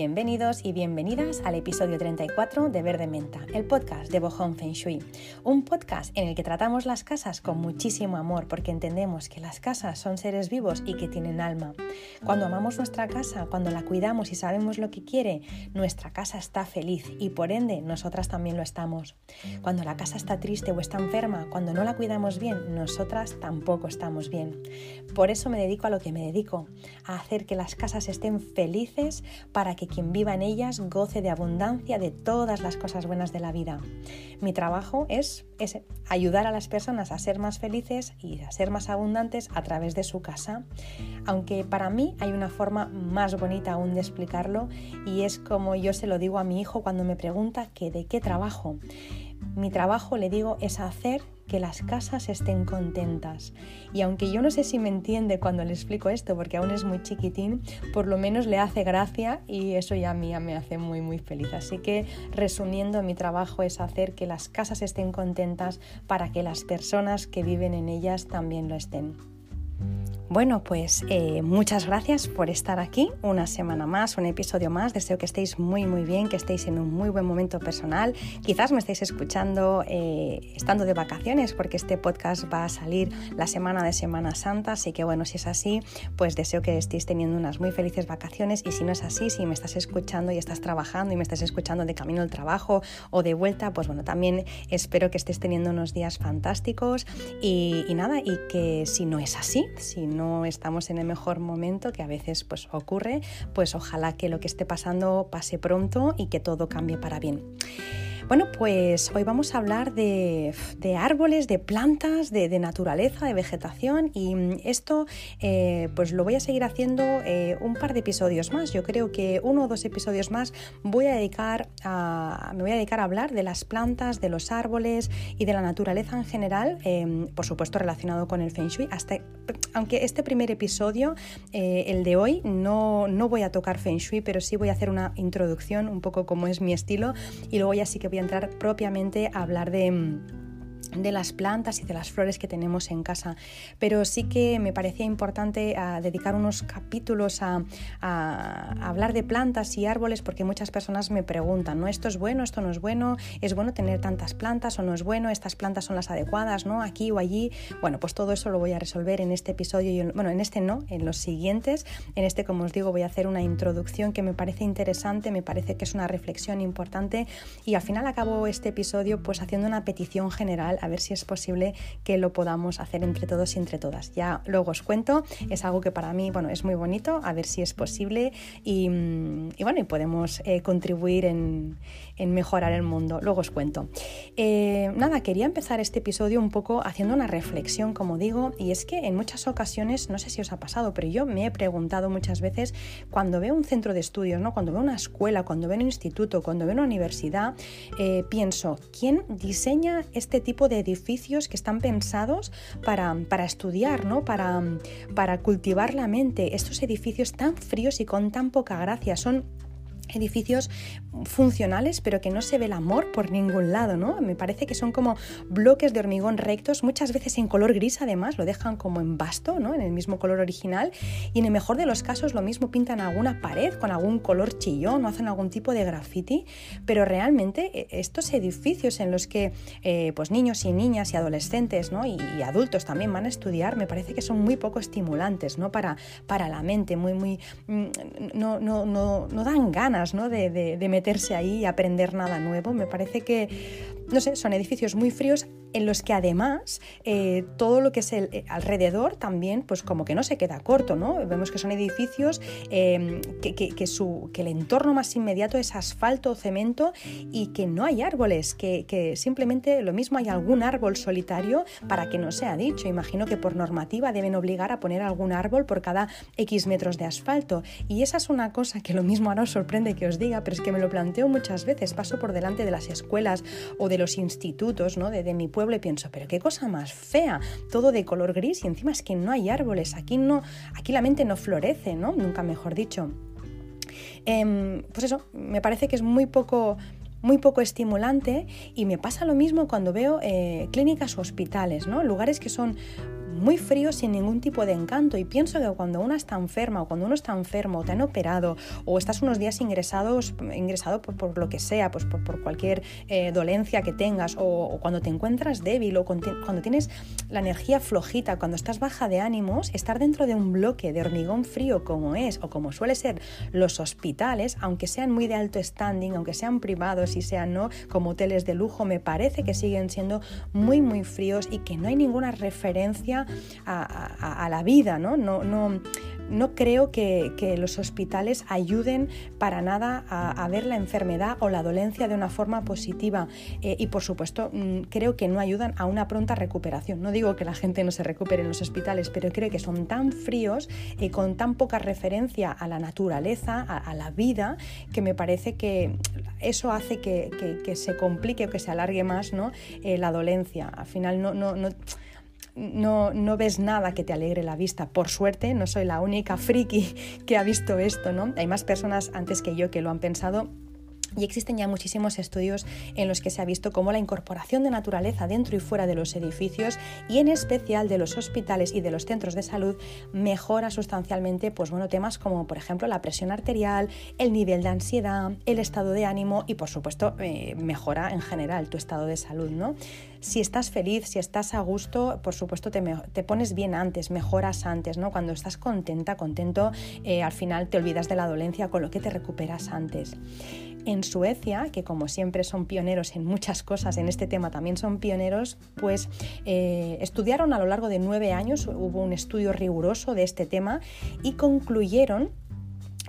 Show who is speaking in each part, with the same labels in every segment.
Speaker 1: Bienvenidos y bienvenidas al episodio 34 de Verde Menta, el podcast de Bohong Feng Shui. Un podcast en el que tratamos las casas con muchísimo amor porque entendemos que las casas son seres vivos y que tienen alma. Cuando amamos nuestra casa, cuando la cuidamos y sabemos lo que quiere, nuestra casa está feliz y por ende nosotras también lo estamos. Cuando la casa está triste o está enferma, cuando no la cuidamos bien, nosotras tampoco estamos bien. Por eso me dedico a lo que me dedico, a hacer que las casas estén felices para que quien viva en ellas goce de abundancia de todas las cosas buenas de la vida. Mi trabajo es ese, ayudar a las personas a ser más felices y a ser más abundantes a través de su casa. Aunque para mí hay una forma más bonita aún de explicarlo y es como yo se lo digo a mi hijo cuando me pregunta que de qué trabajo. Mi trabajo, le digo, es hacer que las casas estén contentas. Y aunque yo no sé si me entiende cuando le explico esto, porque aún es muy chiquitín, por lo menos le hace gracia y eso ya a mí me hace muy muy feliz. Así que resumiendo, mi trabajo es hacer que las casas estén contentas para que las personas que viven en ellas también lo estén. Bueno, pues eh, muchas gracias por estar aquí una semana más, un episodio más. Deseo que estéis muy muy bien, que estéis en un muy buen momento personal. Quizás me estéis escuchando eh, estando de vacaciones porque este podcast va a salir la semana de Semana Santa. Así que bueno, si es así, pues deseo que estéis teniendo unas muy felices vacaciones. Y si no es así, si me estás escuchando y estás trabajando y me estás escuchando de camino al trabajo o de vuelta, pues bueno, también espero que estés teniendo unos días fantásticos. Y, nada, y que si no es así, si no no estamos en el mejor momento, que a veces pues ocurre, pues ojalá que lo que esté pasando pase pronto y que todo cambie para bien. Bueno, pues hoy vamos a hablar de, árboles, de plantas, de, naturaleza, de vegetación y esto eh, pues lo voy a seguir haciendo eh, un par de episodios más. Yo creo que uno o dos episodios más voy a dedicar a, me voy a dedicar a hablar de las plantas, de los árboles y de la naturaleza en general, em, por supuesto relacionado con el Feng Shui. Hasta, aunque este primer episodio, eh, el de hoy, no, no voy a tocar Feng Shui, pero sí voy a hacer una introducción un poco como es mi estilo y luego ya sí que voy entrar propiamente a hablar de mm, de las plantas y de las flores que tenemos en casa. Pero sí que me parecía importante ah, dedicar unos capítulos a, hablar de plantas y árboles porque muchas personas me preguntan, ¿no? Esto es bueno, esto no es bueno, es bueno tener tantas plantas o no es bueno, estas plantas son las adecuadas, ¿no? Aquí o allí. Bueno, pues todo eso lo voy a resolver en este episodio y bueno, en este no, en los siguientes. En este, como os digo, voy a hacer una introducción que me parece interesante, me parece que es una reflexión importante y al final acabo este episodio pues haciendo una petición general a ver si es posible que lo podamos hacer entre todos y entre todas. Ya luego os cuento, es algo que para mí bueno, es muy bonito, a ver si es posible y, bueno, y podemos eh, contribuir en, en mejorar el mundo. Luego os cuento. Eh, nada, quería empezar este episodio un poco haciendo una reflexión, como digo, y es que en muchas ocasiones, no sé si os ha pasado, pero yo me he preguntado muchas veces cuando veo un centro de estudios, ¿no? cuando veo una escuela, cuando veo un instituto, cuando veo una universidad, eh, pienso, ¿quién diseña este tipo de edificios que están pensados para, para estudiar, ¿no? para, para cultivar la mente? Estos edificios tan fríos y con tan poca gracia son edificios funcionales, pero que no se ve el amor por ningún lado, ¿no? Me parece que son como bloques de hormigón rectos, muchas veces en color gris además, lo dejan como en basto, ¿no? En el mismo color original, y en el mejor de los casos lo mismo pintan alguna pared con algún color chillón o hacen algún tipo de graffiti, pero realmente eh, estos edificios en los que eh, pues niños y niñas y adolescentes, ¿no? Y, adultos también van a estudiar, me parece que son muy poco estimulantes, ¿no? Para, para la mente, muy, muy, mm, no, no, no, no dan ganas, de meterse ahí y aprender nada nuevo. Me parece que, no sé, son edificios muy fríos en los que además eh, todo lo que es el eh, alrededor también, pues como que no se queda corto, ¿no? Vemos que son edificios em, que, su, que el entorno más inmediato es asfalto o cemento y que no hay árboles, que, simplemente lo mismo hay algún árbol solitario para que no sea dicho. Imagino que por normativa deben obligar a poner algún árbol por cada X metros de asfalto. Y esa es una cosa que lo mismo ahora os sorprende que os diga, pero es que me lo planteo muchas veces. Paso por delante de las escuelas o de los institutos ¿no? de, mi pueblo pueblo y pienso, pero qué cosa más fea, todo de color gris y encima es que no hay árboles, aquí no, aquí la mente no florece, ¿no? Nunca mejor dicho. Em, pues eso, me parece que es muy poco muy poco estimulante y me pasa lo mismo cuando veo eh, clínicas o hospitales, ¿no? lugares que son muy fríos sin ningún tipo de encanto. Y pienso que cuando uno está enferma o cuando uno está enfermo, o te han operado o estás unos días ingresados, ingresado por, lo que sea, pues por, cualquier eh, dolencia que tengas o, cuando te encuentras débil o cuando tienes la energía flojita, cuando estás baja de ánimos, estar dentro de un bloque de hormigón frío como es o como suele ser los hospitales, aunque sean muy de alto standing, aunque sean privados y sean no como hoteles de lujo, me parece que siguen siendo muy muy fríos y que no hay ninguna referencia a, la vida, ¿no? No, no, creo que, los hospitales ayuden para nada a, ver la enfermedad o la dolencia de una forma positiva eh, y por supuesto mm, creo que no ayudan a una pronta recuperación. No digo que la gente no se recupere en los hospitales, pero creo que son tan fríos y con tan poca referencia a la naturaleza, a, la vida, que me parece que eso hace que, se complique o que se alargue más ¿no? Eh, la dolencia. Al final no, no, no no, no, ves nada que te alegre la vista. Por suerte, no soy la única friki que ha visto esto, ¿no? Hay más personas antes que yo que lo han pensado y existen ya muchísimos estudios en los que se ha visto cómo la incorporación de naturaleza dentro y fuera de los edificios y en especial de los hospitales y de los centros de salud mejora sustancialmente pues bueno, temas como por ejemplo la presión arterial, el nivel de ansiedad, el estado de ánimo y por supuesto eh, mejora en general tu estado de salud. ¿no? Si estás feliz, si estás a gusto, por supuesto te, te pones bien antes, mejoras antes. ¿no? Cuando estás contenta, contento, eh, al final te olvidas de la dolencia con lo que te recuperas antes. En Suecia, que como siempre son pioneros en muchas cosas, en este tema también son pioneros, pues eh, estudiaron a lo largo de nueve años, hubo un estudio riguroso de este tema y concluyeron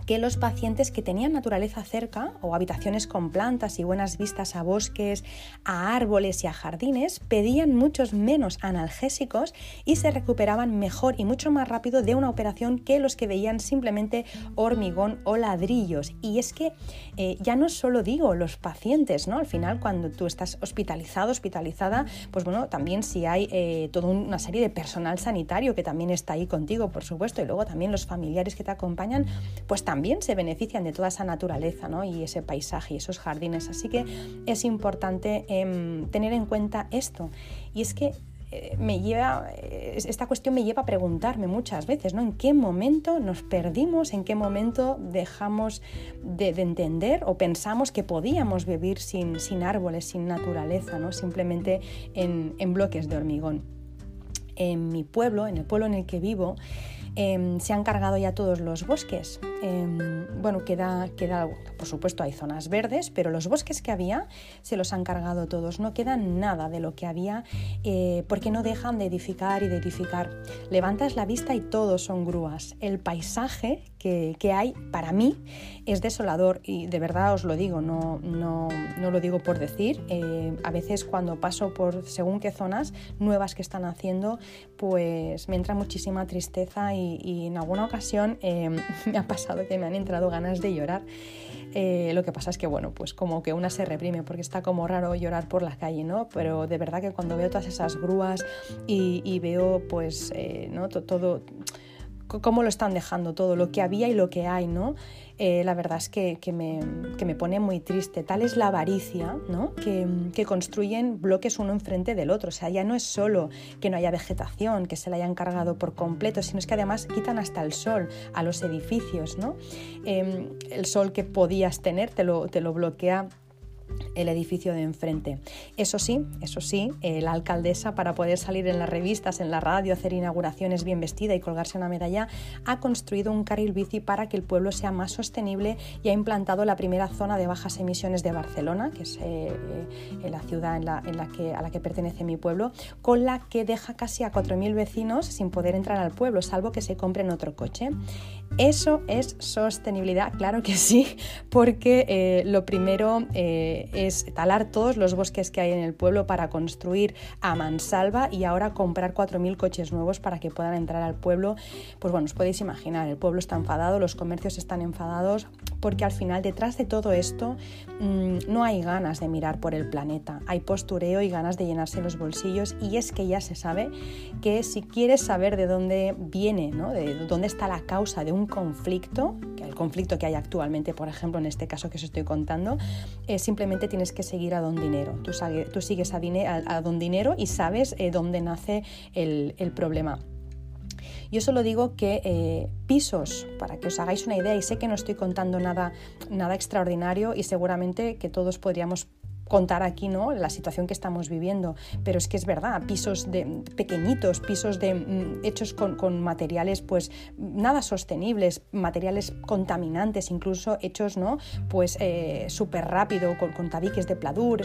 Speaker 1: que los pacientes que tenían naturaleza cerca o habitaciones con plantas y buenas vistas a bosques, a árboles y a jardines pedían muchos menos analgésicos y se recuperaban mejor y mucho más rápido de una operación que los que veían simplemente hormigón o ladrillos. Y es que eh, ya no solo digo los pacientes, ¿no? Al final cuando tú estás hospitalizado, hospitalizada, pues bueno, también si hay eh, toda una serie de personal sanitario que también está ahí contigo, por supuesto, y luego también los familiares que te acompañan, pues también se benefician de toda esa naturaleza y ese paisaje y esos jardines. Así que es importante em, tener en cuenta esto. Y es que eh, me lleva, esta cuestión me lleva a preguntarme muchas veces, ¿no? ¿En qué momento nos perdimos? ¿En qué momento dejamos de, entender o pensamos que podíamos vivir sin, árboles, sin naturaleza, ¿no? Simplemente en, en bloques de hormigón. En mi pueblo, en el pueblo en el que vivo, Em, se han cargado ya todos los bosques. Em, bueno, queda, queda, por supuesto hay zonas verdes, pero los bosques que había se los han cargado todos. No queda nada de lo que había eh, porque no dejan de edificar y de edificar. Levantas la vista y todos son grúas. El paisaje que, hay para mí es desolador y de verdad os lo digo, no, no, no lo digo por decir. Eh, a veces cuando paso por según qué zonas nuevas que están haciendo, pues me entra muchísima tristeza y, en alguna ocasión em, me ha pasado que me han entrado ganas de llorar. Eh, lo que pasa es que, bueno, pues como que una se reprime porque está como raro llorar por la calle, ¿no? Pero de verdad que cuando veo todas esas grúas y, veo, pues, eh, ¿no? todo cómo lo están dejando todo, lo que había y lo que hay, ¿no? Eh, la verdad es que, me, pone muy triste. Tal es la avaricia, ¿no? Que, que, construyen bloques uno enfrente del otro. O sea, ya no es solo que no haya vegetación, que se la hayan cargado por completo, sino es que además quitan hasta el sol a los edificios, ¿no? Em, el sol que podías tener te lo, te lo bloquea el edificio de enfrente. Eso sí, eso sí, eh, la alcaldesa para poder salir en las revistas, en la radio, hacer inauguraciones bien vestida y colgarse una medalla, ha construido un carril bici para que el pueblo sea más sostenible y ha implantado la primera zona de bajas emisiones de Barcelona, que es eh, eh, la ciudad en la, que, a la que pertenece mi pueblo, con la que deja casi a 4.000 vecinos sin poder entrar al pueblo, salvo que se compren otro coche. Eso es sostenibilidad, claro que sí, porque lo primero es talar todos los bosques que hay en el pueblo para construir a mansalva y ahora comprar 4.000 coches nuevos para que puedan entrar al pueblo. Pues bueno, os podéis imaginar, el pueblo está enfadado, los comercios están enfadados, porque al final detrás de todo esto mm, no hay ganas de mirar por el planeta, hay postureo y ganas de llenarse los bolsillos y es que ya se sabe que si quieres saber de dónde viene, de dónde está la causa de un conflicto, el conflicto que hay actualmente, por ejemplo, en este caso que os estoy contando, eh, simplemente tienes que seguir a don dinero. Tú, sigues a, don dinero y sabes eh, dónde nace el problema. Yo solo digo que eh, pisos, para que os hagáis una idea, y sé que no estoy contando nada, nada extraordinario y seguramente que todos podríamos contar aquí ¿no? la situación que estamos viviendo, pero es que es verdad, pisos de, pequeñitos, pisos de, mm, hechos con, materiales pues nada sostenibles, materiales contaminantes, incluso hechos ¿no? pues eh, súper rápido, con, con, tabiques de pladur,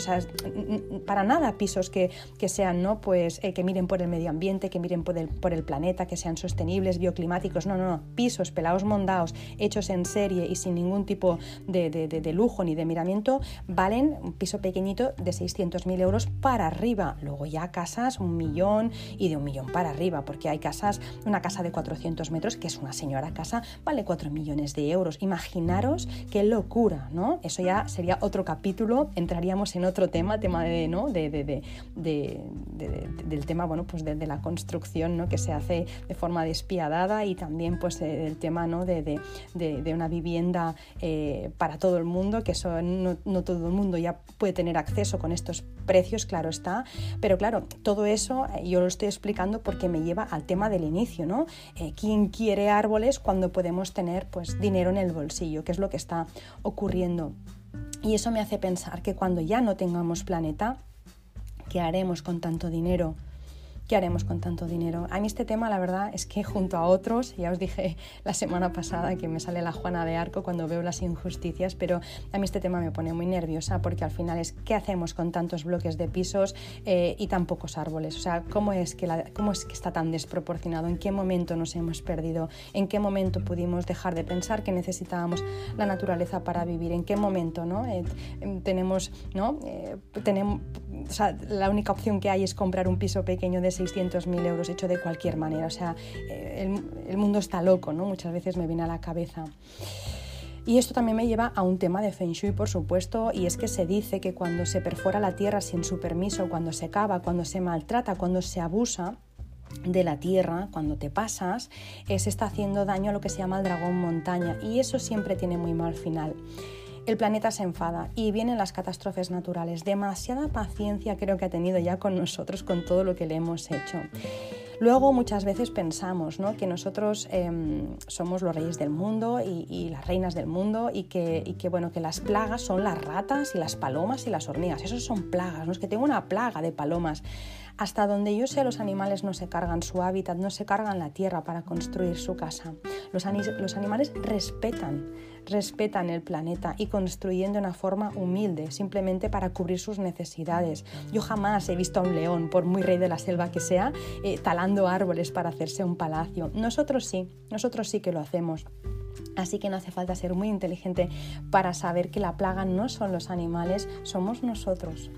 Speaker 1: para nada pisos que, que sean, ¿no? pues, eh, que miren por el medio ambiente, que miren por el, por el planeta, que sean sostenibles, bioclimáticos, no, no, no, pisos pelados mondados, hechos en serie y sin ningún tipo de, de, de lujo ni de miramiento, valen un piso pequeño de 600.000 euros para arriba. Luego ya casas un millón y de un millón para arriba, porque hay casas, una casa de 400 metros, que es una señora casa, vale 4 millones de euros. Imaginaros qué locura, ¿no? Eso ya sería otro capítulo, entraríamos en otro tema, tema de, ¿no? de, de, del tema, bueno, pues de, la construcción, ¿no? Que se hace de forma despiadada y también pues el tema, ¿no? De, una vivienda eh, para todo el mundo, que eso no, no todo el mundo ya puede tener acceso con estos precios, claro está, pero claro, todo eso eh, yo lo estoy explicando porque me lleva al tema del inicio, ¿no? Eh, ¿Quién quiere árboles cuando podemos tener pues dinero en el bolsillo? ¿Qué es lo que está ocurriendo? Y eso me hace pensar que cuando ya no tengamos planeta, ¿qué haremos con tanto dinero? ¿Qué haremos con tanto dinero? A mí este tema, la verdad, es que junto a otros, ya os dije la semana pasada que me sale la Juana de Arco cuando veo las injusticias, pero a mí este tema me pone muy nerviosa porque al final es qué hacemos con tantos bloques de pisos eh, y tan pocos árboles. O sea, ¿cómo es, que ¿cómo es que está tan desproporcionado? ¿En qué momento nos hemos perdido? ¿En qué momento pudimos dejar de pensar que necesitábamos la naturaleza para vivir? ¿En qué momento ¿no? Eh, tenemos, ¿no? Eh, tenemos o sea, la única opción que hay es comprar un piso pequeño de 600.000 euros hecho de cualquier manera. O sea, eh, el, mundo está loco, ¿no? Muchas veces me viene a la cabeza. Y esto también me lleva a un tema de Feng Shui, por supuesto, y es que se dice que cuando se perfora la tierra sin su permiso, cuando se cava, cuando se maltrata, cuando se abusa, de la tierra, cuando te pasas, eh, se está haciendo daño a lo que se llama el dragón montaña y eso siempre tiene muy mal final el planeta se enfada y vienen las catástrofes naturales. Demasiada paciencia creo que ha tenido ya con nosotros, con todo lo que le hemos hecho. Luego muchas veces pensamos ¿no? que nosotros em, somos los reyes del mundo y, las reinas del mundo y que, que, bueno, que las plagas son las ratas y las palomas y las hormigas. Esos son plagas, ¿no? es que tengo una plaga de palomas. Hasta donde yo sé, los animales no se cargan su hábitat, no se cargan la tierra para construir su casa. Los, animales respetan respetan el planeta y construyen de una forma humilde, simplemente para cubrir sus necesidades. Yo jamás he visto a un león, por muy rey de la selva que sea, eh, talando árboles para hacerse un palacio. Nosotros sí, nosotros sí que lo hacemos. Así que no hace falta ser muy inteligente para saber que la plaga no son los animales, somos nosotros.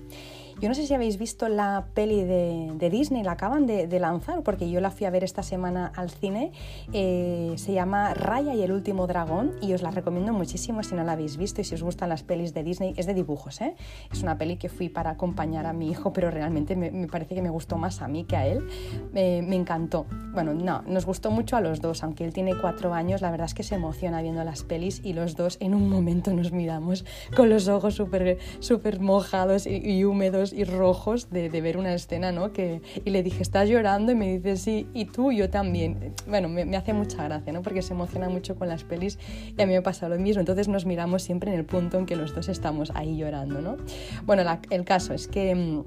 Speaker 1: Yo no sé si habéis visto la peli de, Disney, la acaban de, lanzar, porque yo la fui a ver esta semana al cine. Eh, se llama Raya y el último dragón y os la recomiendo muchísimo si no la habéis visto y si os gustan las pelis de Disney. Es de dibujos, ¿eh? Es una peli que fui para acompañar a mi hijo, pero realmente me, parece que me gustó más a mí que a él. me encantó. Bueno, no, nos gustó mucho a los dos, aunque él tiene cuatro años, la verdad es que se emociona viendo las pelis y los dos en un momento nos miramos con los ojos súper super mojados y húmedos y rojos de, ver una escena, ¿no? Que, y le dije, ¿estás llorando? Y me dice, sí, y tú, yo también. Bueno, me, hace mucha gracia, ¿no? Porque se emociona mucho con las pelis y a mí me pasa lo mismo. Entonces nos miramos siempre en el punto en que los dos estamos ahí llorando, ¿no? Bueno, el caso es que... Mm,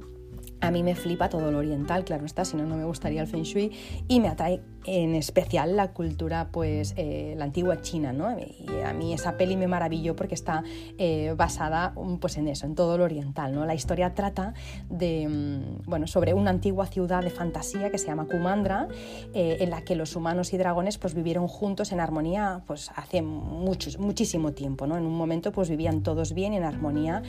Speaker 1: a mí me flipa todo lo oriental, claro está, si no, no me gustaría el Feng Shui y me atrae en especial la cultura, pues eh, la antigua China, ¿no? Y a mí esa peli me maravilló porque está eh, basada pues en eso, en todo lo oriental, ¿no? La historia trata de, mm, bueno, sobre una antigua ciudad de fantasía que se llama Kumandra, eh, en la que los humanos y dragones pues vivieron juntos en armonía pues hace muchos, muchísimo tiempo, ¿no? En un momento pues vivían todos bien en armonía,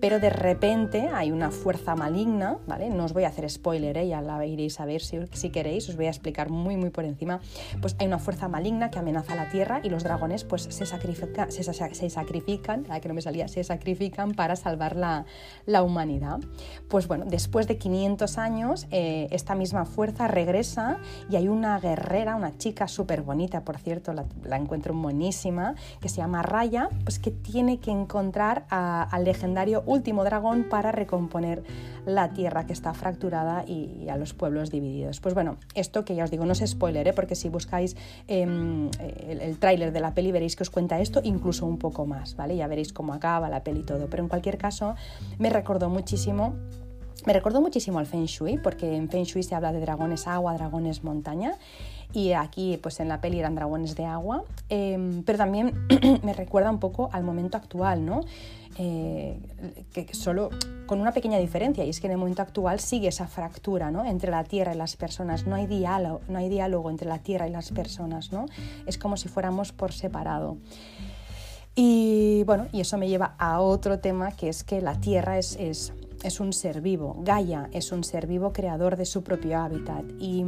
Speaker 1: pero de repente hay una fuerza maligna, ¿vale? No os voy a hacer spoiler, ya la iréis a ver si, si queréis, os voy a explicar muy muy por encima, pues hay una fuerza maligna que amenaza la Tierra y los dragones pues se, sacrifica, se, se sacrifican, que no me salía, se sacrifican para salvar la, la, humanidad. Pues bueno, después de 500 años, eh, esta misma fuerza regresa y hay una guerrera, una chica súper bonita, por cierto, la, encuentro buenísima, que se llama Raya, pues que tiene que encontrar al legendario último dragón para recomponer la Tierra que está fracturada y, a los pueblos divididos. Pues bueno, esto que ya os digo, no es spoiler, ¿eh? porque si buscáis em, el, el tráiler de la peli veréis que os cuenta esto, incluso un poco más, ¿vale? Ya veréis cómo acaba la peli y todo. Pero en cualquier caso, me recordó muchísimo me recordó muchísimo al Feng Shui, porque en Feng Shui se habla de dragones agua, dragones montaña, y aquí pues en la peli eran dragones de agua, em, pero también me recuerda un poco al momento actual, ¿no? Eh, que solo con una pequeña diferencia, y es que en el momento actual sigue esa fractura ¿no? entre la tierra y las personas, no hay, diálogo, no hay diálogo entre la tierra y las personas, ¿no? es como si fuéramos por separado. Y bueno, y eso me lleva a otro tema que es que la tierra es, es es un ser vivo, Gaia es un ser vivo creador de su propio hábitat y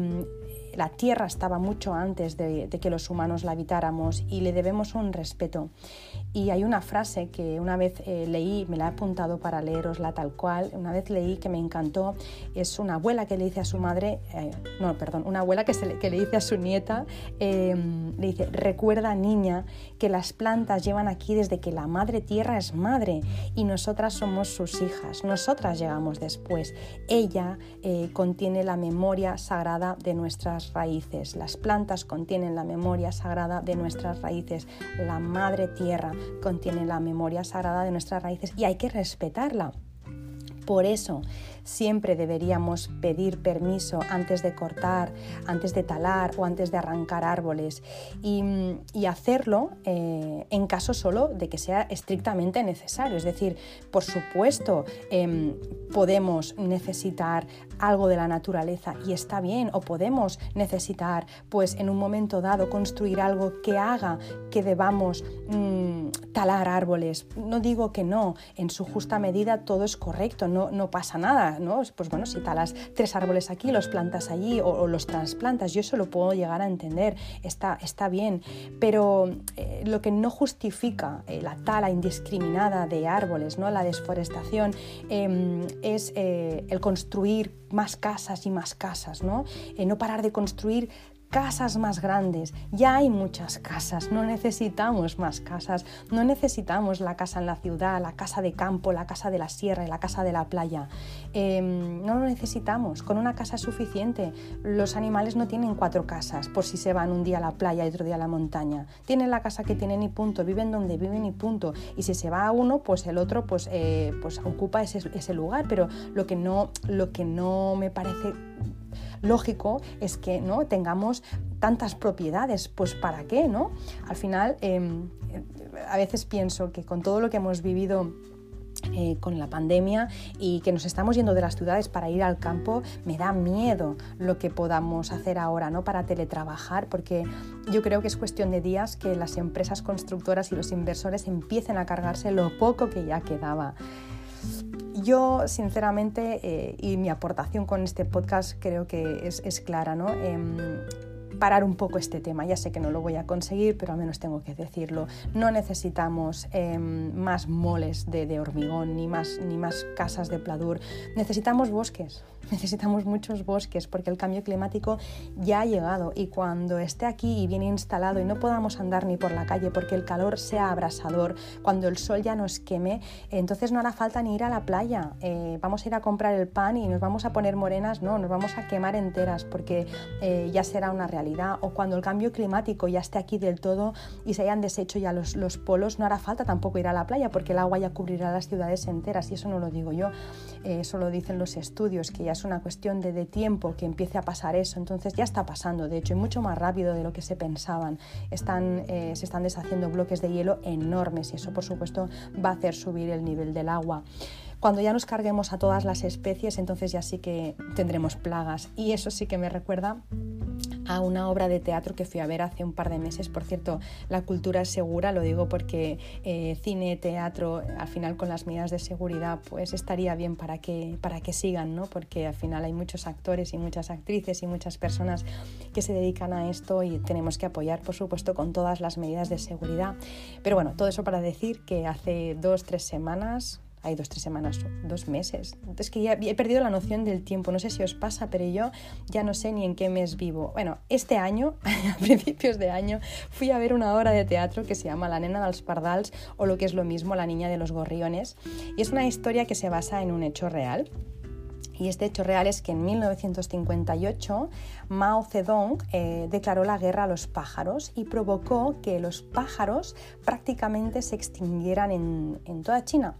Speaker 1: la Tierra estaba mucho antes de, que los humanos la habitáramos y le debemos un respeto. Y hay una frase que una vez eh, leí, me la he apuntado para leerosla tal cual, una vez leí que me encantó, es una abuela que le dice a su madre, eh, no, perdón, una abuela que, le, que, le, dice a su nieta, em, le dice, recuerda niña que las plantas llevan aquí desde que la madre tierra es madre y nosotras somos sus hijas, nosotras llegamos después. Ella eh, contiene la memoria sagrada de nuestras raíces, las plantas contienen la memoria sagrada de nuestras raíces, la madre tierra contiene la memoria sagrada de nuestras raíces y hay que respetarla. Por eso siempre deberíamos pedir permiso antes de cortar, antes de talar o antes de arrancar árboles y, hacerlo eh, en caso solo de que sea estrictamente necesario. Es decir, por supuesto, em, podemos necesitar algo de la naturaleza y está bien, o podemos necesitar, pues en un momento dado, construir algo que haga que debamos mm, talar árboles. No digo que no, en su justa medida todo es correcto, no, no pasa nada pues bueno, si talas tres árboles aquí, los plantas allí o, los trasplantas, yo eso lo puedo llegar a entender, está, está bien, pero eh, lo que no justifica eh, la tala indiscriminada de árboles, ¿no? la desforestación, em, es eh, el construir más casas y más casas, ¿no? no parar de construir casas más grandes. Ya hay muchas casas, no necesitamos más casas, no necesitamos la casa en la ciudad, la casa de campo, la casa de la sierra y la casa de la playa. Em, no lo necesitamos, con una casa es suficiente. Los animales no tienen cuatro casas por si se van un día a la playa y otro día a la montaña. Tienen la casa que tienen y punto, viven donde viven y punto. Y si se va a uno, pues el otro pues, eh, pues ocupa ese, ese lugar. Pero lo que no, lo que no me parece lógico es que no tengamos tantas propiedades, pues ¿para qué? ¿no? Al final, em, a veces pienso que con todo lo que hemos vivido eh, con la pandemia y que nos estamos yendo de las ciudades para ir al campo, me da miedo lo que podamos hacer ahora ¿no? para teletrabajar, porque yo creo que es cuestión de días que las empresas constructoras y los inversores empiecen a cargarse lo poco que ya quedaba. Yo, sinceramente, eh, y mi aportación con este podcast creo que es, clara, ¿no? Em, parar un poco este tema. Ya sé que no lo voy a conseguir, pero al menos tengo que decirlo. No necesitamos em, más moles de, hormigón ni más, ni más casas de pladur. Necesitamos bosques. Necesitamos muchos bosques porque el cambio climático ya ha llegado y cuando esté aquí y bien instalado y no podamos andar ni por la calle porque el calor sea abrasador, cuando el sol ya nos queme, entonces no hará falta ni ir a la playa. Eh, vamos a ir a comprar el pan y nos vamos a poner morenas, no, nos vamos a quemar enteras porque eh, ya será una realidad. O cuando el cambio climático ya esté aquí del todo y se hayan deshecho ya los, los polos, no hará falta tampoco ir a la playa porque el agua ya cubrirá las ciudades enteras y eso no lo digo yo, eh, eso lo dicen los estudios, que ya es una cuestión de, tiempo que empiece a pasar eso. Entonces ya está pasando, de hecho, y mucho más rápido de lo que se pensaban. Están, eh, se están deshaciendo bloques de hielo enormes y eso, por supuesto, va a hacer subir el nivel del agua. Cuando ya nos carguemos a todas las especies, entonces ya sí que tendremos plagas. Y eso sí que me recuerda a una obra de teatro que fui a ver hace un par de meses. Por cierto, la cultura es segura, lo digo porque eh, cine, teatro, al final con las medidas de seguridad, pues estaría bien para que, para que sigan, ¿no? Porque al final hay muchos actores y muchas actrices y muchas personas que se dedican a esto y tenemos que apoyar, por supuesto, con todas las medidas de seguridad. Pero bueno, todo eso para decir que hace dos, tres semanas, hay dos, tres semanas, dos meses. Es que ya he perdido la noción del tiempo. No sé si os pasa, pero yo ya no sé ni en qué mes vivo. Bueno, este año, a principios de año, fui a ver una obra de teatro que se llama La nena dels pardals o lo que es lo mismo, La niña de los gorriones. Y es una historia que se basa en un hecho real Y este hecho real es que en 1958 Mao Zedong eh, declaró la guerra a los pájaros y provocó que los pájaros prácticamente se extinguieran en, en toda China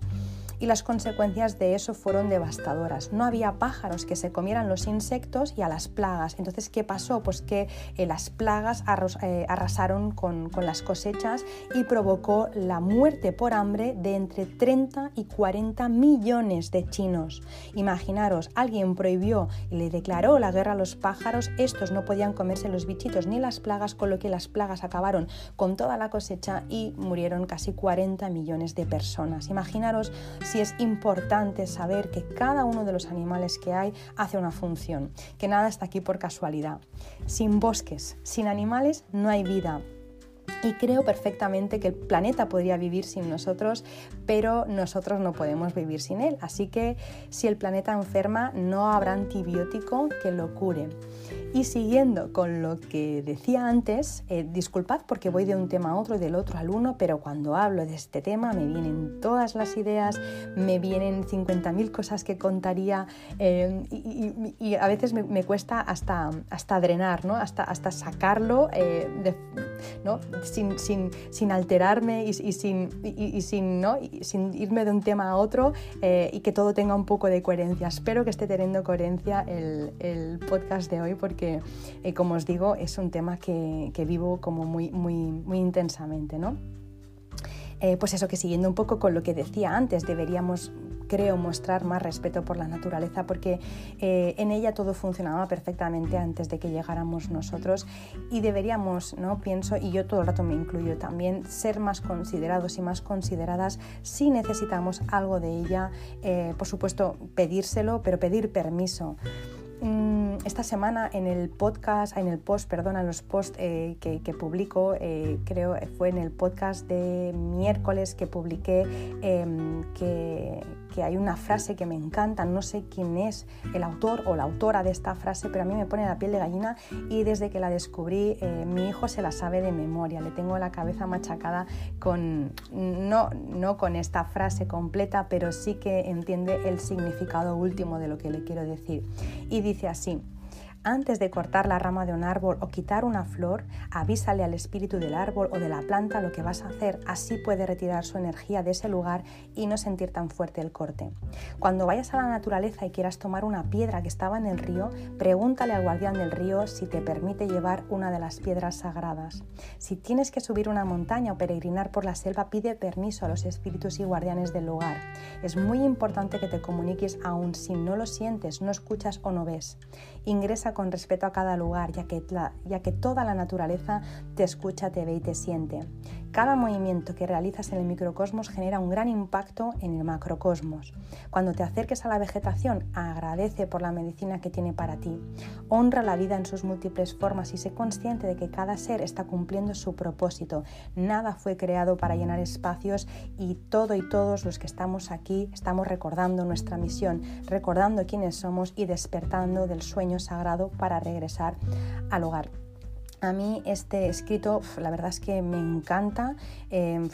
Speaker 1: y las consecuencias de eso fueron devastadoras. No había pájaros que se comieran los insectos y a las plagas. Entonces, ¿qué pasó? Pues que eh, las plagas eh, arrasaron con, las cosechas y provocó la muerte por hambre de entre 30 y 40 millones de chinos. Imaginaros, alguien prohibió y le declaró la guerra a los pájaros, estos no podían comerse los bichitos ni las plagas, con lo que las plagas acabaron con toda la cosecha y murieron casi 40 millones de personas. Imaginaros sí es importante saber que cada uno de los animales que hay hace una función, que nada está aquí por casualidad. Sin bosques, sin animales, no hay vida. Y creo perfectamente que el planeta podría vivir sin nosotros, pero nosotros no podemos vivir sin él. Así que si el planeta enferma, no habrá antibiótico que lo cure. Y siguiendo con lo que decía antes, eh, disculpad porque voy de un tema a otro y del otro al uno, pero cuando hablo de este tema me vienen todas las ideas, me vienen 50.000 cosas que contaría eh, y, a veces me, cuesta hasta, hasta drenar, ¿no? hasta, hasta sacarlo eh, ¿no? sin, sin, sin, alterarme y, sin, sin, ¿no? sin irme de un tema a otro y que todo tenga un poco de coherencia. Espero que esté teniendo coherencia el, el podcast de hoy porque eh, como os digo, es un tema que, vivo como muy, muy, muy intensamente, ¿no? Eh, pues eso, que siguiendo un poco con lo que decía antes, deberíamos creo mostrar más respeto por la naturaleza porque eh, en ella todo funcionaba perfectamente antes de que llegáramos nosotros y deberíamos, ¿no? pienso, y yo todo el rato me incluyo también, ser más considerados y más consideradas si necesitamos algo de ella, por supuesto pedírselo, pero pedir permiso. Mm, esta semana en el podcast, en el post, perdón, en los posts eh, que, publico, eh, creo fue en el podcast de miércoles que publiqué em, que, que hay una frase que me encanta, no sé quién es el autor o la autora de esta frase, pero a mí me pone la piel de gallina y desde que la descubrí eh, mi hijo se la sabe de memoria, le tengo la cabeza machacada con, no, no con esta frase completa, pero sí que entiende el significado último de lo que le quiero decir. Y dice así, antes de cortar la rama de un árbol o quitar una flor, avísale al espíritu del árbol o de la planta lo que vas a hacer, así puede retirar su energía de ese lugar y no sentir tan fuerte el corte. Cuando vayas a la naturaleza y quieras tomar una piedra que estaba en el río, pregúntale al guardián del río si te permite llevar una de las piedras sagradas. Si tienes que subir una montaña o peregrinar por la selva, pide permiso a los espíritus y guardianes del lugar. Es muy importante que te comuniques aun si no lo sientes, no escuchas o no ves. Ingresa con respeto a cada lugar, ya que, ya que toda la naturaleza te escucha, te ve y te siente. Cada movimiento que realizas en el microcosmos genera un gran impacto en el macrocosmos. Cuando te acerques a la vegetación, agradece por la medicina que tiene para ti. Honra la vida en sus múltiples formas y sé consciente de que cada ser está cumpliendo su propósito. Nada fue creado para llenar espacios y todo y todos los que estamos aquí estamos recordando nuestra misión, recordando quiénes somos y despertando del sueño sagrado para regresar al hogar. A mí este escrito, la verdad es que me encanta, em,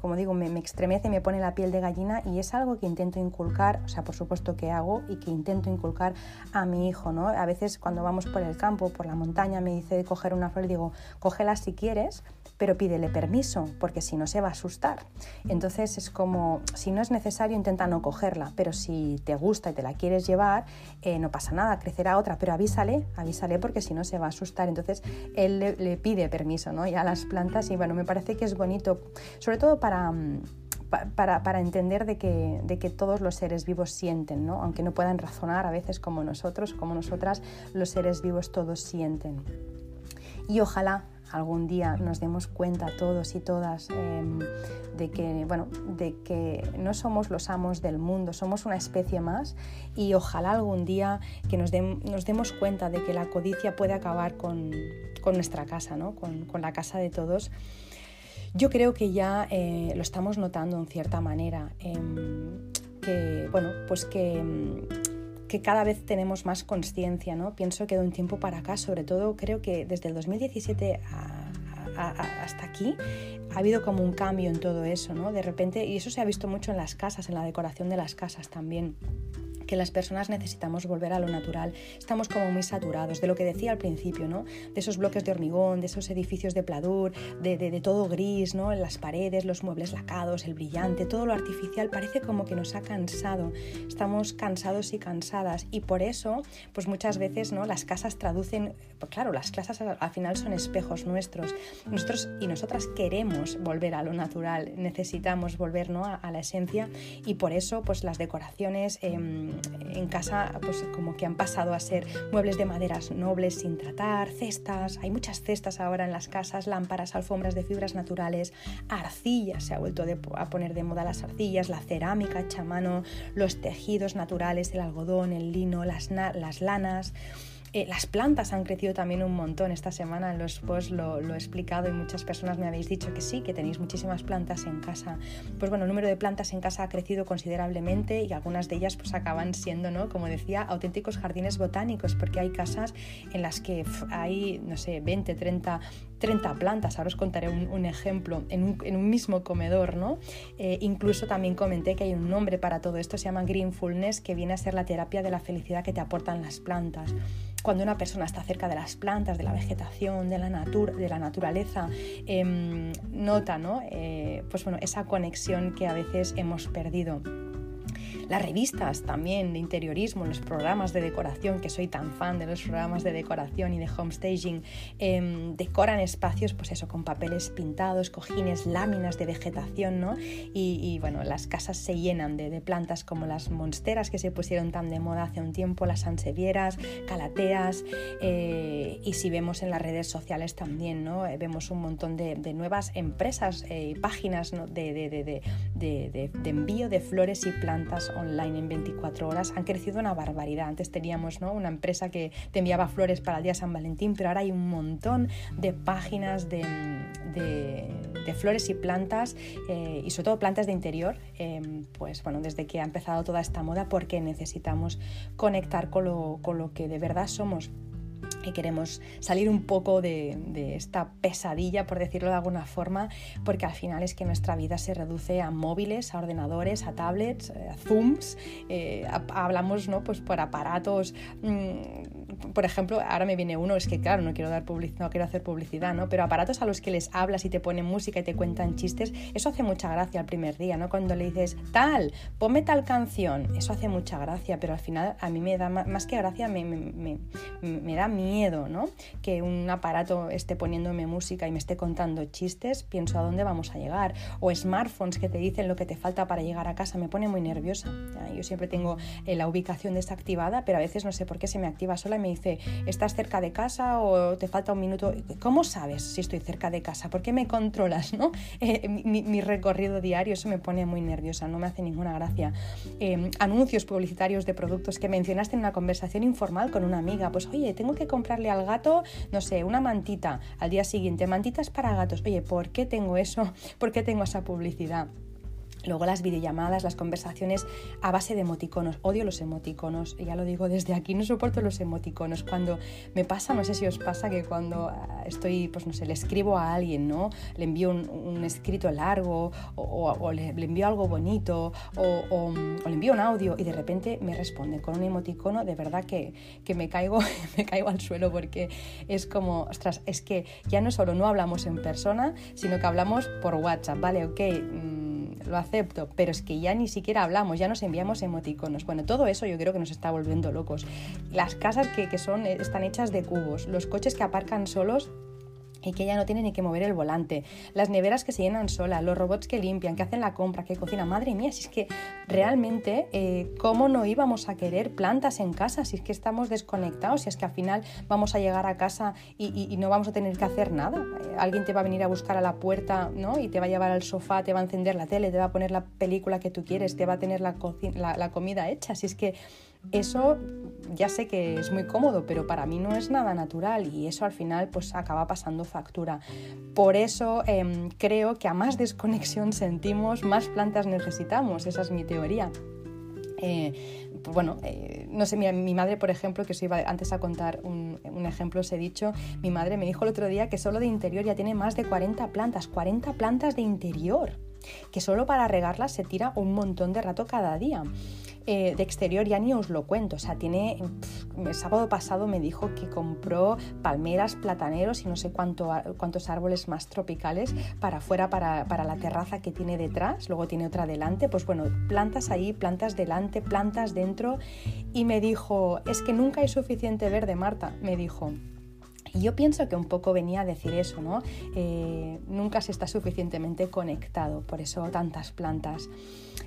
Speaker 1: como digo, me, me, extremece, me pone la piel de gallina y es algo que intento inculcar, o sea, por supuesto que hago y que intento inculcar a mi hijo, ¿no? A veces cuando vamos por el campo, por la montaña, me dice de coger una flor y digo, cógela si quieres, pero pídele permiso, porque si no se va a asustar. Entonces es como, si no es necesario, intenta no cogerla, pero si te gusta y te la quieres llevar, eh, no pasa nada, crecerá otra, pero avísale, avísale porque si no se va a asustar. Entonces él le, pide permiso ¿no? ya a las plantas y bueno, me parece que es bonito, sobre todo para... Mm, para, para, entender de que, de que, todos los seres vivos sienten, ¿no? aunque no puedan razonar a veces como nosotros, como nosotras, los seres vivos todos sienten. Y ojalá algún día nos demos cuenta todos y todas em, de, que, bueno, de que no somos los amos del mundo, somos una especie más y ojalá algún día que nos, nos demos cuenta de que la codicia puede acabar con, con nuestra casa, ¿no? con, con, la casa de todos. Yo creo que ya eh, lo estamos notando en cierta manera, em, que, bueno, pues que em, que cada vez tenemos más conciencia, ¿no? Pienso que de un tiempo para acá, sobre todo creo que desde el 2017 hasta aquí ha habido como un cambio en todo eso, ¿no? De repente, y eso se ha visto mucho en las casas, en la decoración de las casas también. Que las personas necesitamos volver a lo natural. Estamos como muy saturados de lo que decía al principio, ¿no? De esos bloques de hormigón, de esos edificios de pladur, de, de, todo gris, ¿no? En las paredes, los muebles lacados, el brillante, todo lo artificial parece como que nos ha cansado. Estamos cansados y cansadas y por eso, pues muchas veces, ¿no? Las casas traducen, pues claro, las casas al final son espejos nuestros. Nosotros y nosotras queremos volver a lo natural, necesitamos volver, ¿no? a, la esencia y por eso, pues las decoraciones em, en casa pues como que han pasado a ser muebles de maderas nobles sin tratar, cestas, hay muchas cestas ahora en las casas, lámparas, alfombras de fibras naturales, arcillas, se ha vuelto a poner de moda las arcillas, la cerámica hecha a mano, los tejidos naturales, el algodón, el lino, las, las lanas. Eh, las plantas han crecido también un montón. Esta semana los posts lo, he explicado y muchas personas me habéis dicho que sí, que tenéis muchísimas plantas en casa. Pues bueno, el número de plantas en casa ha crecido considerablemente y algunas de ellas pues acaban siendo, ¿no? Como decía, auténticos jardines botánicos porque hay casas en las que hay, no sé, 20, 30 30 plantas, ahora os contaré un, ejemplo, en un, mismo comedor, ¿no? Eh, incluso también comenté que hay un nombre para todo esto, se llama Greenfulness, que viene a ser la terapia de la felicidad que te aportan las plantas cuando una persona está cerca de las plantas, de la vegetación, de la, de la naturaleza, em, nota ¿no? Eh, pues bueno, esa conexión que a veces hemos perdido. Las revistas también de interiorismo, los programas de decoración, que soy tan fan de los programas de decoración y de homestaging, em, decoran espacios, pues eso, con papeles pintados, cojines, láminas de vegetación, ¿no? Y, bueno, las casas se llenan de, plantas como las monsteras que se pusieron tan de moda hace un tiempo, las ansevieras, calateas, eh, y si vemos en las redes sociales también, ¿no? Eh, vemos un montón de, nuevas empresas eh, y páginas de envío de flores y plantas online en 24 horas han crecido una barbaridad. Antes teníamos ¿no? una empresa que te enviaba flores para el día San Valentín, pero ahora hay un montón de páginas de, de, flores y plantas eh, y sobre todo plantas de interior, eh, pues bueno, desde que ha empezado toda esta moda porque necesitamos conectar con lo, con lo que de verdad somos y queremos salir un poco de, esta pesadilla, por decirlo de alguna forma, porque al final es que nuestra vida se reduce a móviles, a ordenadores, a tablets, eh, a Zooms, eh, hablamos ¿no? pues por aparatos, mm, por ejemplo, ahora me viene uno, es que claro, no quiero, dar no quiero hacer publicidad, ¿no? pero aparatos a los que les hablas y te ponen música y te cuentan chistes, eso hace mucha gracia al primer día, ¿no? cuando le dices, tal, ponme tal canción, eso hace mucha gracia, pero al final a mí me da más que gracia, me, me, me da miedo ¿no? Que un aparato esté poniéndome música y me esté contando chistes, pienso a dónde vamos a llegar. O smartphones que te dicen lo que te falta para llegar a casa, me pone muy nerviosa. Yo siempre tengo eh, la ubicación desactivada, pero a veces no sé por qué se me activa sola y me dice, ¿estás cerca de casa o te falta un minuto? ¿Cómo sabes si estoy cerca de casa? ¿Por qué me controlas, no? Eh, mi, recorrido diario, eso me pone muy nerviosa, no me hace ninguna gracia. Em, anuncios publicitarios de productos que mencionaste en una conversación informal con una amiga, pues oye, tengo que comprar comprarle al gato, no sé, una mantita al día siguiente, mantitas para gatos. Oye, ¿por qué tengo eso? ¿Por qué tengo esa publicidad? Luego las videollamadas, las conversaciones a base de emoticonos. Odio los emoticonos, ya lo digo desde aquí, no soporto los emoticonos. Cuando me pasa, no sé si os pasa, que cuando ah, estoy, pues no sé, le escribo a alguien, ¿no? Le envío un, escrito largo o, le, envío algo bonito o, le envío un audio y de repente me responde con un emoticono, de verdad que, que me, caigo, me caigo al suelo porque es como, ostras, es que ya no solo no hablamos en persona, sino que hablamos por WhatsApp, ¿vale? Ok mm, lo pero es que ya ni siquiera hablamos, ya nos enviamos emoticonos. Bueno, todo eso yo creo que nos está volviendo locos. Las casas que, que son, están hechas de cubos, los coches que aparcan solos y que ya no tiene ni que mover el volante, las neveras que se llenan solas, los robots que limpian, que hacen la compra, que cocinan. Madre mía, si es que realmente, eh, ¿cómo no íbamos a querer plantas en casa? Si es que estamos desconectados, si es que al final vamos a llegar a casa y, no vamos a tener que hacer nada. Eh, alguien te va a venir a buscar a la puerta ¿no? y te va a llevar al sofá, te va a encender la tele, te va a poner la película que tú quieres, te va a tener la, la comida hecha. Si es que eso ya sé que es muy cómodo, pero para mí no es nada natural y eso al final pues acaba pasando factura. Por eso em, creo que a más desconexión sentimos, más plantas necesitamos, esa es mi teoría. Eh, bueno, eh, no sé, mi, madre, por ejemplo, que os iba antes a contar un, un, ejemplo, os he dicho, mi madre me dijo el otro día que solo de interior ya tiene más de 40 plantas, 40 plantas de interior, que solo para regarlas se tira un montón de rato cada día. Eh, de exterior ya ni os lo cuento. O sea, tiene. el sábado pasado me dijo que compró palmeras, plataneros y no sé cuánto, cuántos árboles más tropicales para afuera, para, para la terraza que tiene detrás. Luego tiene otra delante. Pues bueno, plantas ahí, plantas delante, plantas dentro. Y me dijo: Es que nunca hay suficiente verde, Marta. Me dijo. Y yo pienso que un poco venía a decir eso, ¿no? Eh, nunca se está suficientemente conectado, por eso tantas plantas.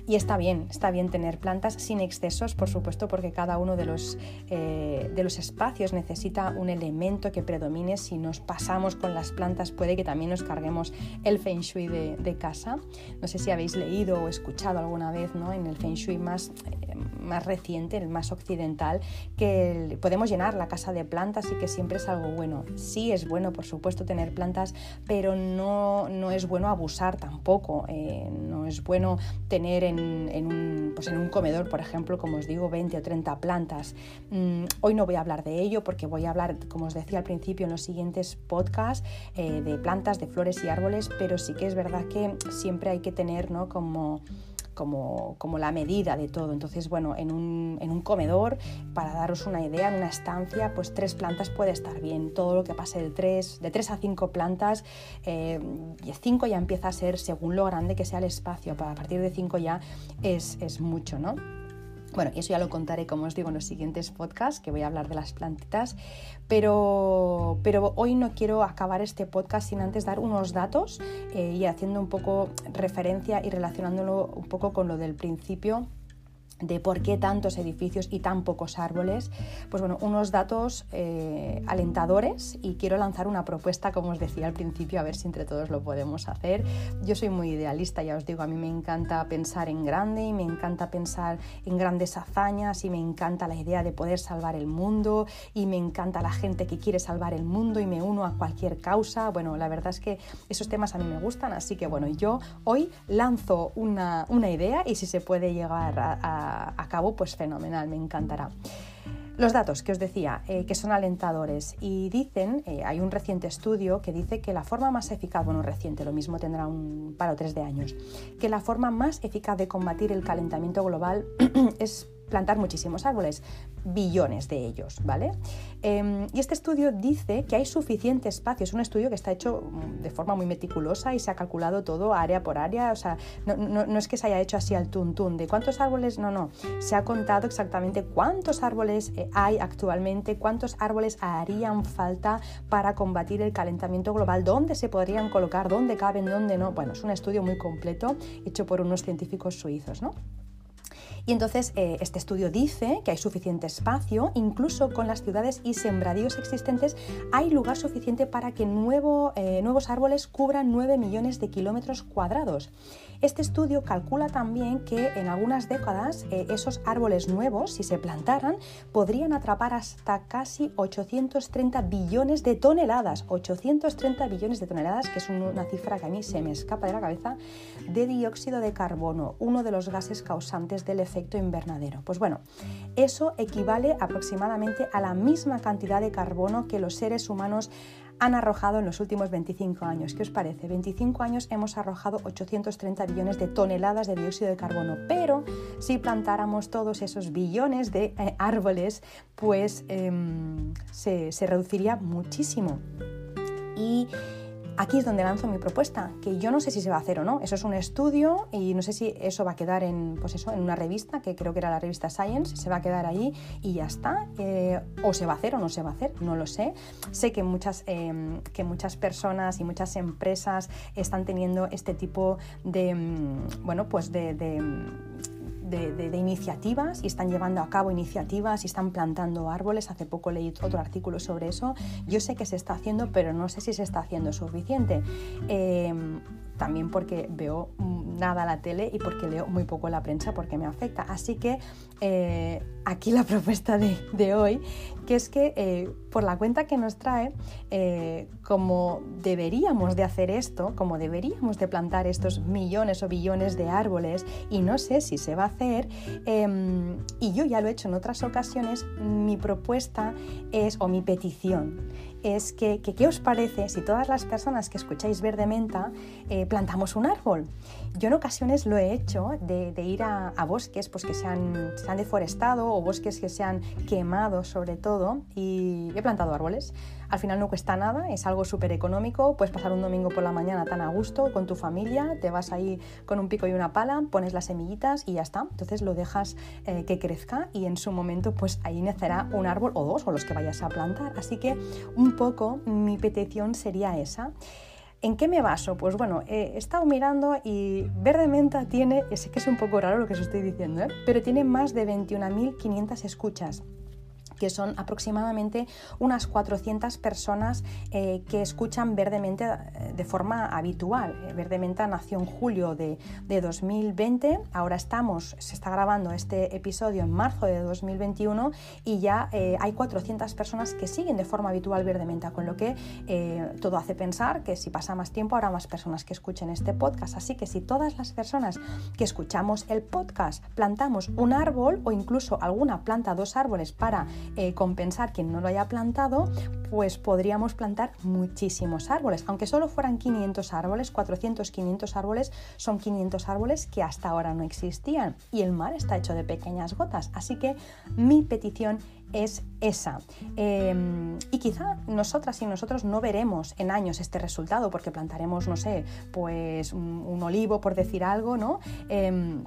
Speaker 1: Y está bien, está bien tener plantas sin excesos, por supuesto, porque cada uno de los, eh, de los espacios necesita un elemento que predomine. Si nos pasamos con las plantas, puede que también nos carguemos el feng shui de, casa. No sé si habéis leído o escuchado alguna vez ¿no? en el feng shui más, eh, más reciente, el más occidental, que podemos llenar la casa de plantas y que siempre es algo bueno sí es bueno, por supuesto, tener plantas, pero no, no es bueno abusar tampoco. Eh, no es bueno tener en, un, pues en un comedor, por ejemplo, como os digo, 20 o 30 plantas. Mm, hoy no voy a hablar de ello porque voy a hablar, como os decía al principio, en los siguientes podcasts eh, de plantas, de flores y árboles, pero sí que es verdad que siempre hay que tener ¿no? como como, la medida de todo. Entonces, bueno, en un, comedor, para daros una idea, en una estancia, pues tres plantas puede estar bien. Todo lo que pase de tres, de tres a cinco plantas, eh, cinco ya empieza a ser, según lo grande que sea el espacio, a partir de cinco ya es, es mucho, ¿no? Bueno, eso ya lo contaré, como os digo, en los siguientes podcasts, que voy a hablar de las plantitas, pero, pero hoy no quiero acabar este podcast sin antes dar unos datos eh, y haciendo un poco referencia y relacionándolo un poco con lo del principio de por qué tantos edificios y tan pocos árboles, pues bueno, unos datos eh, alentadores y quiero lanzar una propuesta, como os decía al principio, a ver si entre todos lo podemos hacer. Yo soy muy idealista, ya os digo, a mí me encanta pensar en grande y me encanta pensar en grandes hazañas y me encanta la idea de poder salvar el mundo y me encanta la gente que quiere salvar el mundo y me uno a cualquier causa. Bueno, la verdad es que esos temas a mí me gustan, así que bueno, yo hoy lanzo una, una idea y si se puede llegar a a, cabo, pues fenomenal, me encantará. Los datos que os decía, eh, que son alentadores, y dicen, eh, hay un reciente estudio que dice que la forma más eficaz, bueno, reciente, lo mismo tendrá un par o tres de años, que la forma más eficaz de combatir el calentamiento global es plantar muchísimos árboles, billones de ellos, ¿vale? Em, y este estudio dice que hay suficiente espacio, es un estudio que está hecho mm, de forma muy meticulosa y se ha calculado todo área por área, o sea, no, es que se haya hecho así al tuntún de cuántos árboles, no, no, se ha contado exactamente cuántos árboles eh, hay actualmente, cuántos árboles harían falta para combatir el calentamiento global, dónde se podrían colocar, dónde caben, dónde no, bueno, es un estudio muy completo hecho por unos científicos suizos, ¿no? Y entonces eh, este estudio dice que hay suficiente espacio, incluso con las ciudades y sembradíos existentes hay lugar suficiente para que eh, nuevos árboles cubran 9 millones de kilómetros cuadrados. Este estudio calcula también que en algunas décadas eh, esos árboles nuevos, si se plantaran, podrían atrapar hasta casi 830 billones de toneladas, 830 billones de toneladas, que es una cifra que a mí se me escapa de la cabeza, de dióxido de carbono, uno de los gases causantes del efecto invernadero. Pues bueno, eso equivale aproximadamente a la misma cantidad de carbono que los seres humanos han arrojado en los últimos 25 años. ¿Qué os parece? 25 años hemos arrojado 830 billones de toneladas de dióxido de carbono, pero si plantáramos todos esos billones de eh, árboles, pues em, se, se reduciría muchísimo. Y Aquí es donde lanzo mi propuesta, que yo no sé si se va a hacer o no. Eso es un estudio y no sé si eso va a quedar en, pues eso, en una revista, que creo que era la revista Science, se va a quedar ahí y ya está. Eh, o se va a hacer o no se va a hacer, no lo sé. Sé que muchas, em, que muchas personas y muchas empresas están teniendo este tipo de, mm, bueno, pues de, iniciativas y están llevando a cabo iniciativas y están plantando árboles. Hace poco leí otro artículo sobre eso. Yo sé que se está haciendo, pero no sé si se está haciendo suficiente. Em, también porque veo nada la tele y porque leo muy poco la prensa porque me afecta. Así que eh, aquí la propuesta de, hoy, que es que eh, por la cuenta que nos trae, eh, como deberíamos de hacer esto, como deberíamos de plantar estos millones o billones de árboles, y no sé si se va a hacer, em, y yo ya lo he hecho en otras ocasiones, mi propuesta es, o mi petición, es que, ¿qué os parece si todas las personas que escucháis Verde Menta eh, plantamos un árbol? Yo en ocasiones lo he hecho de, ir a, bosques pues, que se han, se han, deforestado o bosques que se han quemado sobre todo y he plantado árboles. Al final no cuesta nada, es algo súper económico, puedes pasar un domingo por la mañana tan a gusto con tu familia, te vas ahí con un pico y una pala, pones las semillitas y ya está. Entonces lo dejas eh, que crezca y en su momento pues ahí nacerá un árbol o dos o los que vayas a plantar. Así que un poco mi petición sería esa. ¿En qué me baso? Pues bueno, he estado mirando y Verde Menta tiene, sé que es un poco raro lo que os estoy diciendo, ¿eh? pero tiene más de 21.500 escuchas que son aproximadamente unas 400 personas eh, que escuchan Verdemente eh, de forma habitual. Eh, Verdemente nació en julio de, 2020, ahora estamos, se está grabando este episodio en marzo de 2021 y ya hay 400 personas que siguen de forma habitual Verdementa, con lo que todo hace pensar que si pasa más tiempo habrá más personas que escuchen este podcast. Así que si todas las personas que escuchamos el podcast plantamos un árbol o incluso alguna planta dos árboles para eh, compensar quien no lo haya plantado, pues podríamos plantar muchísimos árboles. Aunque solo fueran 500 árboles, 400, 500 árboles, son 500 árboles que hasta ahora no existían. Y el mar está hecho de pequeñas gotas. Así que mi petición es esa. Em, y quizá nosotras y nosotros no veremos en años este resultado porque plantaremos, no sé, pues un, olivo, por decir algo, ¿no? Em,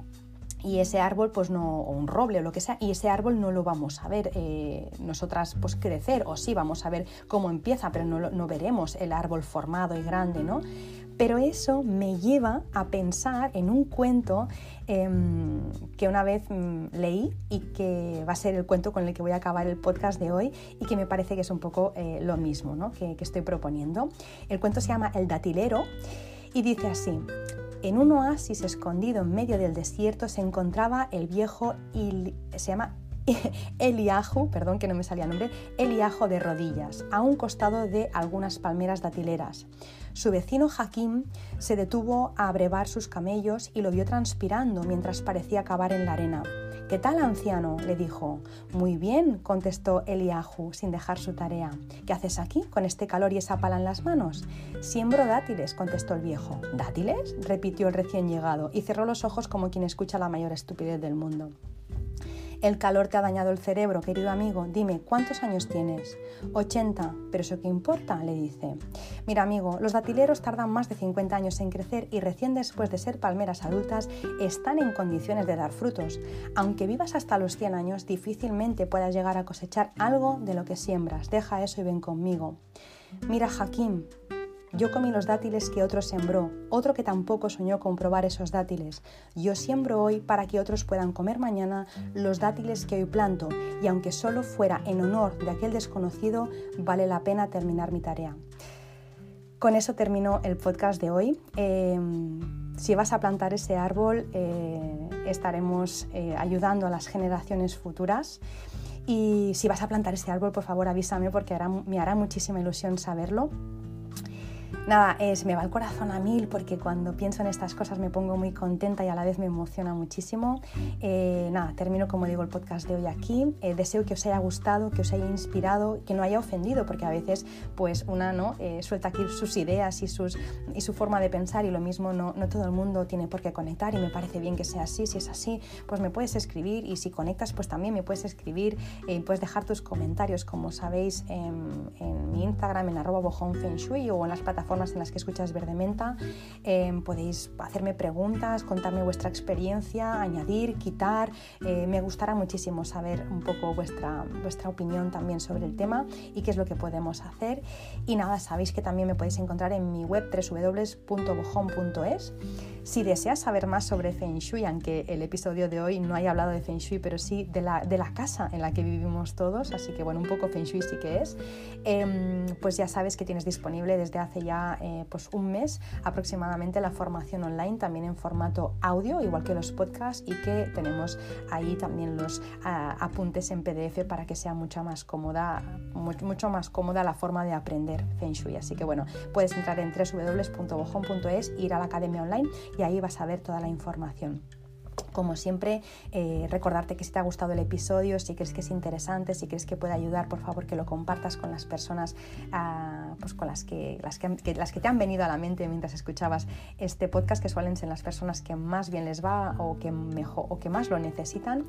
Speaker 1: y ese árbol, pues no, o un roble o lo que sea, y ese árbol no lo vamos a ver eh, nosotras pues crecer, o sí vamos a ver cómo empieza, pero no, no veremos el árbol formado y grande, ¿no? Pero eso me lleva a pensar en un cuento em, que una vez mm, leí y que va a ser el cuento con el que voy a acabar el podcast de hoy y que me parece que es un poco eh, lo mismo ¿no? que, que estoy proponiendo. El cuento se llama El datilero y dice así, en un oasis escondido en medio del desierto se encontraba el viejo Eliahu, perdón que no me salía el nombre, Eliajo de rodillas, a un costado de algunas palmeras datileras. Su vecino Hakim se detuvo a abrevar sus camellos y lo vio transpirando mientras parecía cavar en la arena. ¿Qué tal, anciano? le dijo. Muy bien, contestó Eliahu sin dejar su tarea. ¿Qué haces aquí con este calor y esa pala en las manos? Siembro dátiles, contestó el viejo. ¿Dátiles? repitió el recién llegado y cerró los ojos como quien escucha la mayor estupidez del mundo. El calor te ha dañado el cerebro, querido amigo. Dime, ¿cuántos años tienes? 80. ¿Pero eso qué importa? le dice. Mira, amigo, los datileros tardan más de 50 años en crecer y recién después de ser palmeras adultas están en condiciones de dar frutos. Aunque vivas hasta los 100 años, difícilmente puedas llegar a cosechar algo de lo que siembras. Deja eso y ven conmigo. Mira, Jaquín, yo comí los dátiles que otro sembró, otro que tampoco soñó con probar esos dátiles. Yo siembro hoy para que otros puedan comer mañana los dátiles que hoy planto, y aunque solo fuera en honor de aquel desconocido, vale la pena terminar mi tarea. Con eso termino el podcast de hoy. Em, si vas a plantar ese árbol, eh, estaremos eh, ayudando a las generaciones futuras. Y si vas a plantar ese árbol, por favor avísame porque me hará muchísima ilusión saberlo. Nada, es, me va el corazón a mil porque cuando pienso en estas cosas me pongo muy contenta y a la vez me emociona muchísimo. Eh, nada, termino como digo el podcast de hoy aquí. Eh, deseo que os haya gustado, que os haya inspirado, que no haya ofendido, porque a veces pues una no eh, suelta aquí sus ideas y, sus, y su forma de pensar y lo mismo no, no todo el mundo tiene por qué conectar y me parece bien que sea así. Si es así, pues me puedes escribir y si conectas pues también me puedes escribir, puedes dejar tus comentarios como sabéis en, en mi Instagram en arroba o en las plataformas en las que escuchas Verde Menta. Em, podéis hacerme preguntas, contarme vuestra experiencia, añadir, quitar. Eh, me gustará muchísimo saber un poco vuestra, vuestra opinión también sobre el tema y qué es lo que podemos hacer. Y nada, sabéis que también me podéis encontrar en mi web www.bojón.es. Si deseas saber más sobre Feng Shui, aunque el episodio de hoy no haya hablado de Feng Shui, pero sí de la, de la casa en la que vivimos todos, así que bueno, un poco Feng Shui sí que es, em, pues ya sabes que tienes disponible desde hace ya eh, pues un mes aproximadamente la formación online, también en formato audio, igual que los podcasts, y que tenemos ahí también los ah, apuntes en PDF para que sea mucho más cómoda, mucho más cómoda la forma de aprender Feng Shui. Así que bueno, puedes entrar en www.bojón.es, ir a la academia online y ahí vas a ver toda la información. Como siempre, eh, recordarte que si te ha gustado el episodio, si crees que es interesante, si crees que puede ayudar, por favor que lo compartas con las personas ah, pues con las que, las, que, las que te han venido a la mente mientras escuchabas este podcast, que suelen ser las personas que más bien les va o que, mejor, o que más lo necesitan.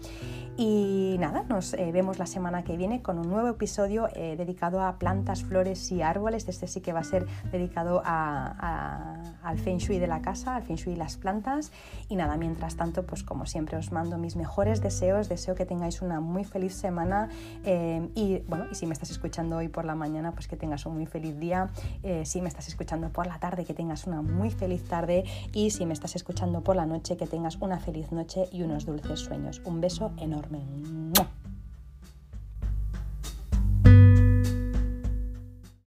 Speaker 1: Y nada, nos eh, vemos la semana que viene con un nuevo episodio eh, dedicado a plantas, flores y árboles. Este sí que va a ser dedicado al Feng Shui de la casa, al Feng Shui y las plantas. Y nada, mientras tanto, pues como siempre os mando mis mejores deseos, deseo que tengáis una muy feliz semana eh, y bueno, y si me estás escuchando hoy por la mañana, pues que tengas un muy feliz día, eh, si me estás escuchando por la tarde, que tengas una muy feliz tarde y si me estás escuchando por la noche, que tengas una feliz noche y unos dulces sueños. Un beso enorme.